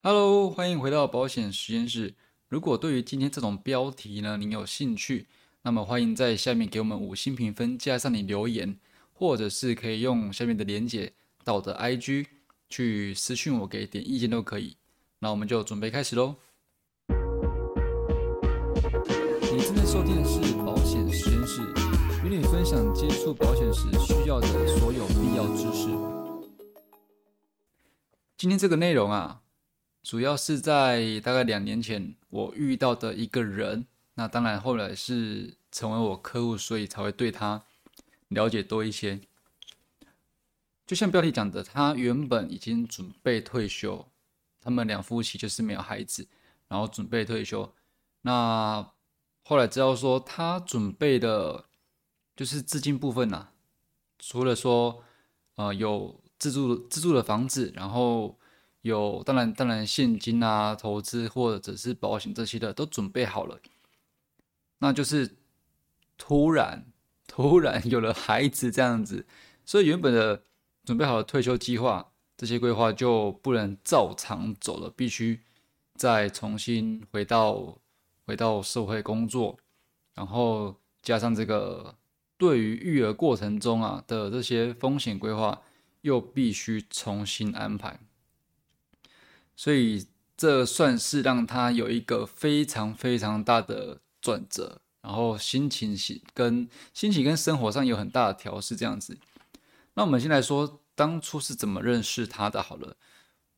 Hello，欢迎回到保险实验室。如果对于今天这种标题呢，您有兴趣，那么欢迎在下面给我们五星评分，加上你留言，或者是可以用下面的连接到我的 IG 去私讯我，给点意见都可以。那我们就准备开始喽。你正在收听的是保险实验室，与你分享接触保险时需要的所有必要知识。今天这个内容啊。主要是在大概两年前，我遇到的一个人，那当然后来是成为我客户，所以才会对他了解多一些。就像标题讲的，他原本已经准备退休，他们两夫妻就是没有孩子，然后准备退休。那后来知道说，他准备的就是资金部分呐，除了说呃有自住自住的房子，然后。有，当然，当然，现金啊，投资或者是保险这些的都准备好了。那就是突然，突然有了孩子这样子，所以原本的准备好的退休计划，这些规划就不能照常走了，必须再重新回到回到社会工作，然后加上这个对于育儿过程中啊的这些风险规划，又必须重新安排。所以这算是让他有一个非常非常大的转折，然后心情跟心情跟生活上有很大的调试，这样子。那我们先来说当初是怎么认识他的好了。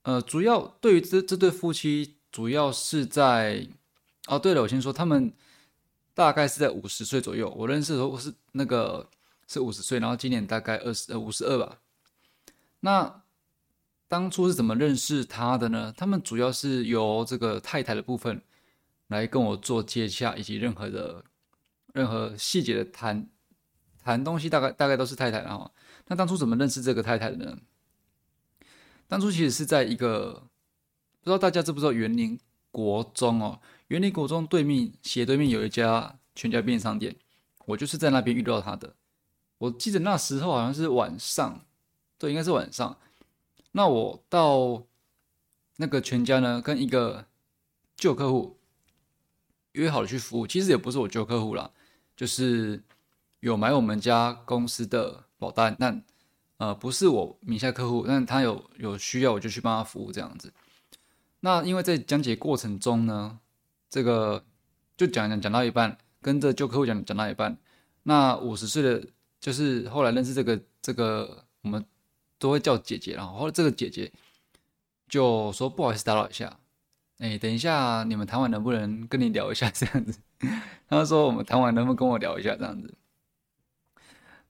呃，主要对于这这对夫妻，主要是在哦，对了，我先说他们大概是在五十岁左右。我认识的时候是那个是五十岁，然后今年大概二十呃五十二吧。那。当初是怎么认识他的呢？他们主要是由这个太太的部分来跟我做接洽，以及任何的任何细节的谈谈东西，大概大概都是太太啊。那当初怎么认识这个太太的呢？当初其实是在一个不知道大家知不知道园林国中哦，园林国中对面斜对面有一家全家便利商店，我就是在那边遇到他的。我记得那时候好像是晚上，对，应该是晚上。那我到那个全家呢，跟一个旧客户约好了去服务。其实也不是我旧客户啦，就是有买我们家公司的保单。那呃，不是我名下客户，但他有有需要，我就去帮他服务这样子。那因为在讲解过程中呢，这个就讲讲讲到一半，跟着旧客户讲讲到一半，那五十岁的就是后来认识这个这个我们。都会叫姐姐，然后这个姐姐就说不好意思打扰一下，哎，等一下你们谈完能不能跟你聊一下这样子？他说我们谈完能不能跟我聊一下这样子？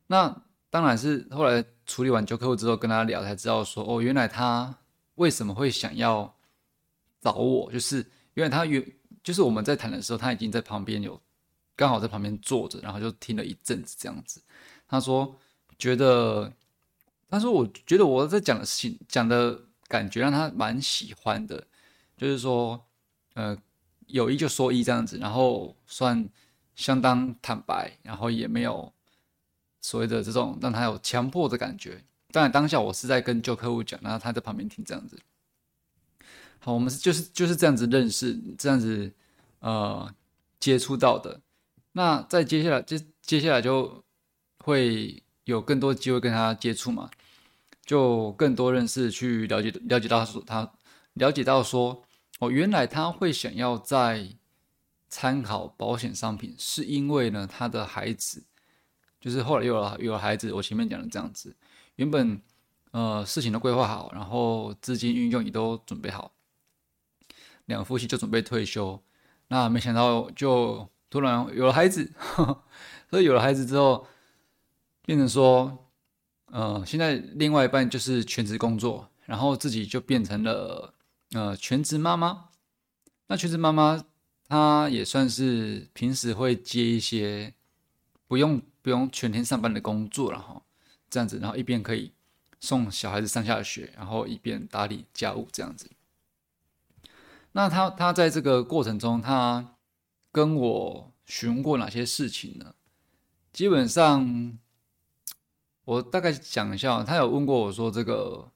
那当然是后来处理完旧客户之后跟他聊才知道说哦，原来他为什么会想要找我，就是原来他原就是我们在谈的时候他已经在旁边有刚好在旁边坐着，然后就听了一阵子这样子。他说觉得。他说：“我觉得我在讲的事情，讲的感觉让他蛮喜欢的，就是说，呃，有一就说一这样子，然后算相当坦白，然后也没有所谓的这种让他有强迫的感觉。当然当下我是在跟旧客户讲，然后他在旁边听这样子。好，我们是就是就是这样子认识，这样子呃接触到的。那在接下来接接下来就会。”有更多机会跟他接触嘛，就更多认识，去了解了解到说他了解到说哦，原来他会想要在参考保险商品，是因为呢他的孩子就是后来有了有了孩子，我前面讲的这样子，原本呃事情都规划好，然后资金运用也都准备好，两夫妻就准备退休，那没想到就突然有了孩子，所以有了孩子之后。变成说，呃，现在另外一半就是全职工作，然后自己就变成了呃全职妈妈。那全职妈妈她也算是平时会接一些不用不用全天上班的工作了哈，这样子，然后一边可以送小孩子上下学，然后一边打理家务这样子。那她她在这个过程中，她跟我询问过哪些事情呢？基本上。我大概讲一下，他有问过我说这个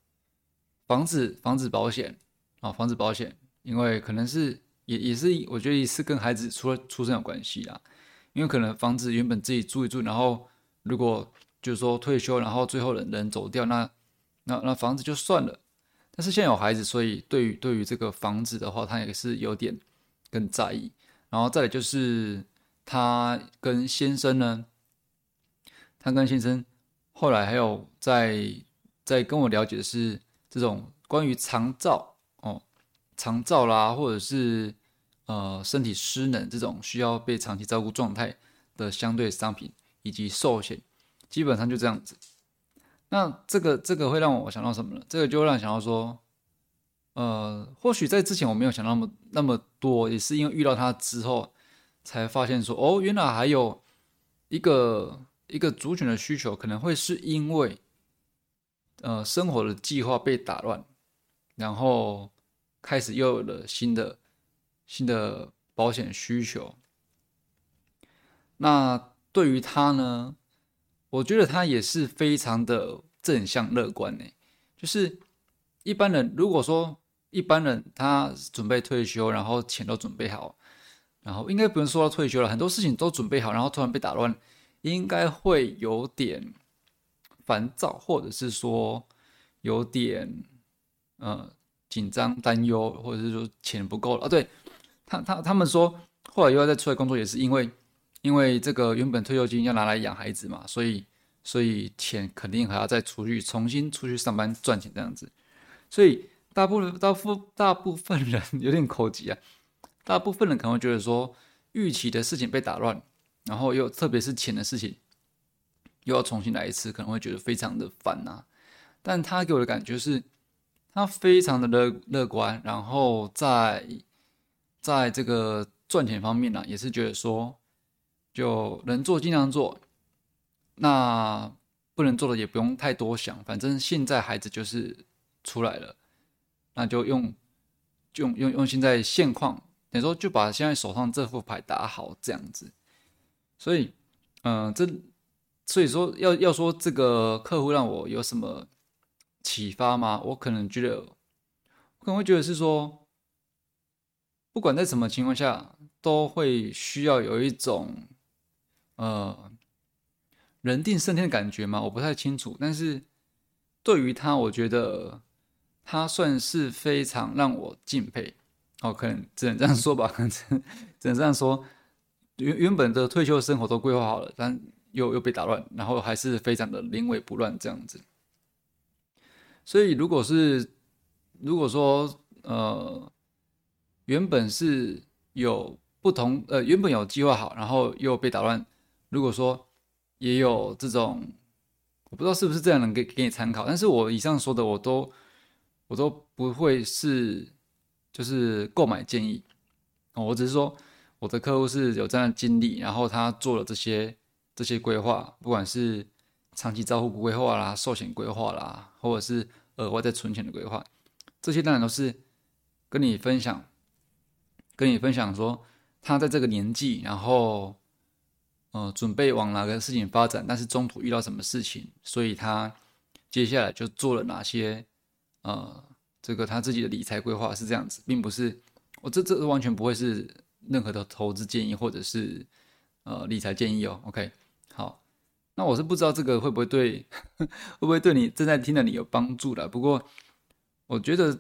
房子房子保险啊，房子保险，因为可能是也也是我觉得也是跟孩子出出生有关系啦，因为可能房子原本自己住一住，然后如果就是说退休，然后最后人人走掉，那那那房子就算了。但是现在有孩子，所以对于对于这个房子的话，他也是有点更在意。然后再来就是他跟先生呢，他跟先生后来还有在在跟我了解的是这种关于肠照哦，肠照啦，或者是呃身体失能这种需要被长期照顾状态的相对商品以及寿险。基本上就这样子，那这个这个会让我想到什么呢？这个就会让想到说，呃，或许在之前我没有想那么那么多，也是因为遇到他之后，才发现说，哦，原来还有一个一个族群的需求，可能会是因为，呃，生活的计划被打乱，然后开始又有了新的新的保险需求。那对于他呢？我觉得他也是非常的正向乐观呢，就是一般人如果说一般人他准备退休，然后钱都准备好，然后应该不用说到退休了，很多事情都准备好，然后突然被打乱，应该会有点烦躁，或者是说有点呃紧张、担忧，或者是说钱不够了啊。对他他他们说后来又要再出来工作，也是因为。因为这个原本退休金要拿来养孩子嘛，所以所以钱肯定还要再出去重新出去上班赚钱这样子，所以大部分大部大部分人 有点口急啊，大部分人可能会觉得说预期的事情被打乱，然后又特别是钱的事情又要重新来一次，可能会觉得非常的烦呐。但他给我的感觉是，他非常的乐乐观，然后在在这个赚钱方面呢，也是觉得说。就能做尽量做，那不能做的也不用太多想，反正现在孩子就是出来了，那就用用用用现在现况，等于说就把现在手上这副牌打好这样子。所以，嗯，这所以说要要说这个客户让我有什么启发吗？我可能觉得，我可能会觉得是说，不管在什么情况下，都会需要有一种。呃，人定胜天的感觉吗？我不太清楚。但是对于他，我觉得他算是非常让我敬佩。哦，可能只能这样说吧，可能只能这样说。原原本的退休生活都规划好了，但又又被打乱，然后还是非常的临危不乱这样子。所以，如果是如果说呃，原本是有不同呃，原本有计划好，然后又被打乱。如果说也有这种，我不知道是不是这样能给给你参考，但是我以上说的我都我都不会是就是购买建议我只是说我的客户是有这样的经历，然后他做了这些这些规划，不管是长期照护规划啦、寿险规划啦，或者是额外在存钱的规划，这些当然都是跟你分享，跟你分享说他在这个年纪，然后。呃，准备往哪个事情发展，但是中途遇到什么事情，所以他接下来就做了哪些呃，这个他自己的理财规划是这样子，并不是我这这完全不会是任何的投资建议或者是呃理财建议哦。OK，好，那我是不知道这个会不会对 会不会对你正在听的你有帮助的。不过我觉得，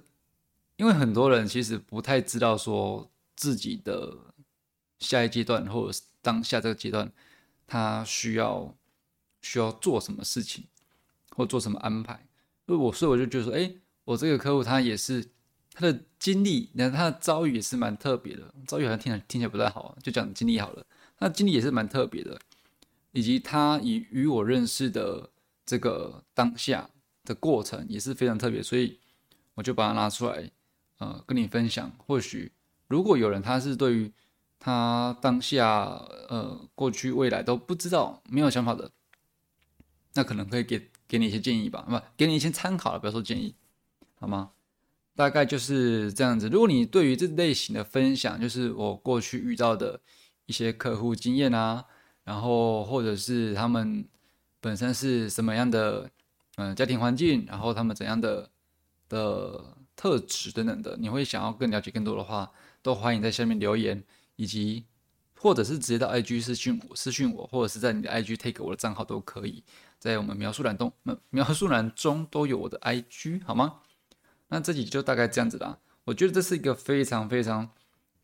因为很多人其实不太知道说自己的下一阶段或者是当下这个阶段。他需要需要做什么事情，或做什么安排？所以我所以我就觉得说，哎，我这个客户他也是他的经历，那他的遭遇也是蛮特别的。遭遇好像听起来听起来不太好，就讲经历好了。他的经历也是蛮特别的，以及他与与我认识的这个当下的过程也是非常特别，所以我就把它拿出来，呃，跟你分享。或许如果有人他是对于他当下、呃，过去、未来都不知道、没有想法的，那可能可以给给你一些建议吧，不，给你一些参考了，不要说建议，好吗？大概就是这样子。如果你对于这类型的分享，就是我过去遇到的一些客户经验啊，然后或者是他们本身是什么样的，嗯，家庭环境，然后他们怎样的的特质等等的，你会想要更了解更多的话，都欢迎在下面留言，以及或者是直接到 IG 私讯我，私讯我，或者是在你的 IG take 我的账号都可以，在我们描述栏中，描述栏中都有我的 IG，好吗？那这集就大概这样子啦。我觉得这是一个非常非常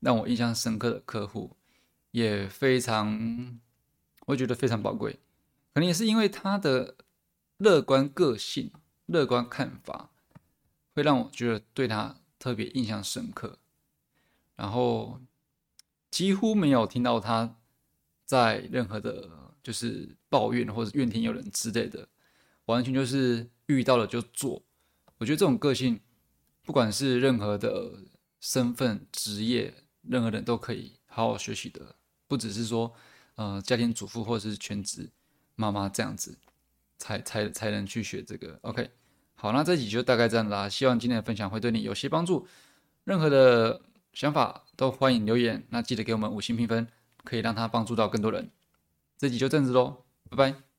让我印象深刻的客户，也非常，我觉得非常宝贵，可能也是因为他的乐观个性、乐观看法。会让我觉得对他特别印象深刻，然后几乎没有听到他在任何的，就是抱怨或者怨天尤人之类的，完全就是遇到了就做。我觉得这种个性，不管是任何的身份、职业，任何人都可以好好学习的，不只是说，呃，家庭主妇或者是全职妈妈这样子，才才才能去学这个。OK。好，那这集就大概这样啦。希望今天的分享会对你有些帮助。任何的想法都欢迎留言。那记得给我们五星评分，可以让它帮助到更多人。这集就这样子喽，拜拜。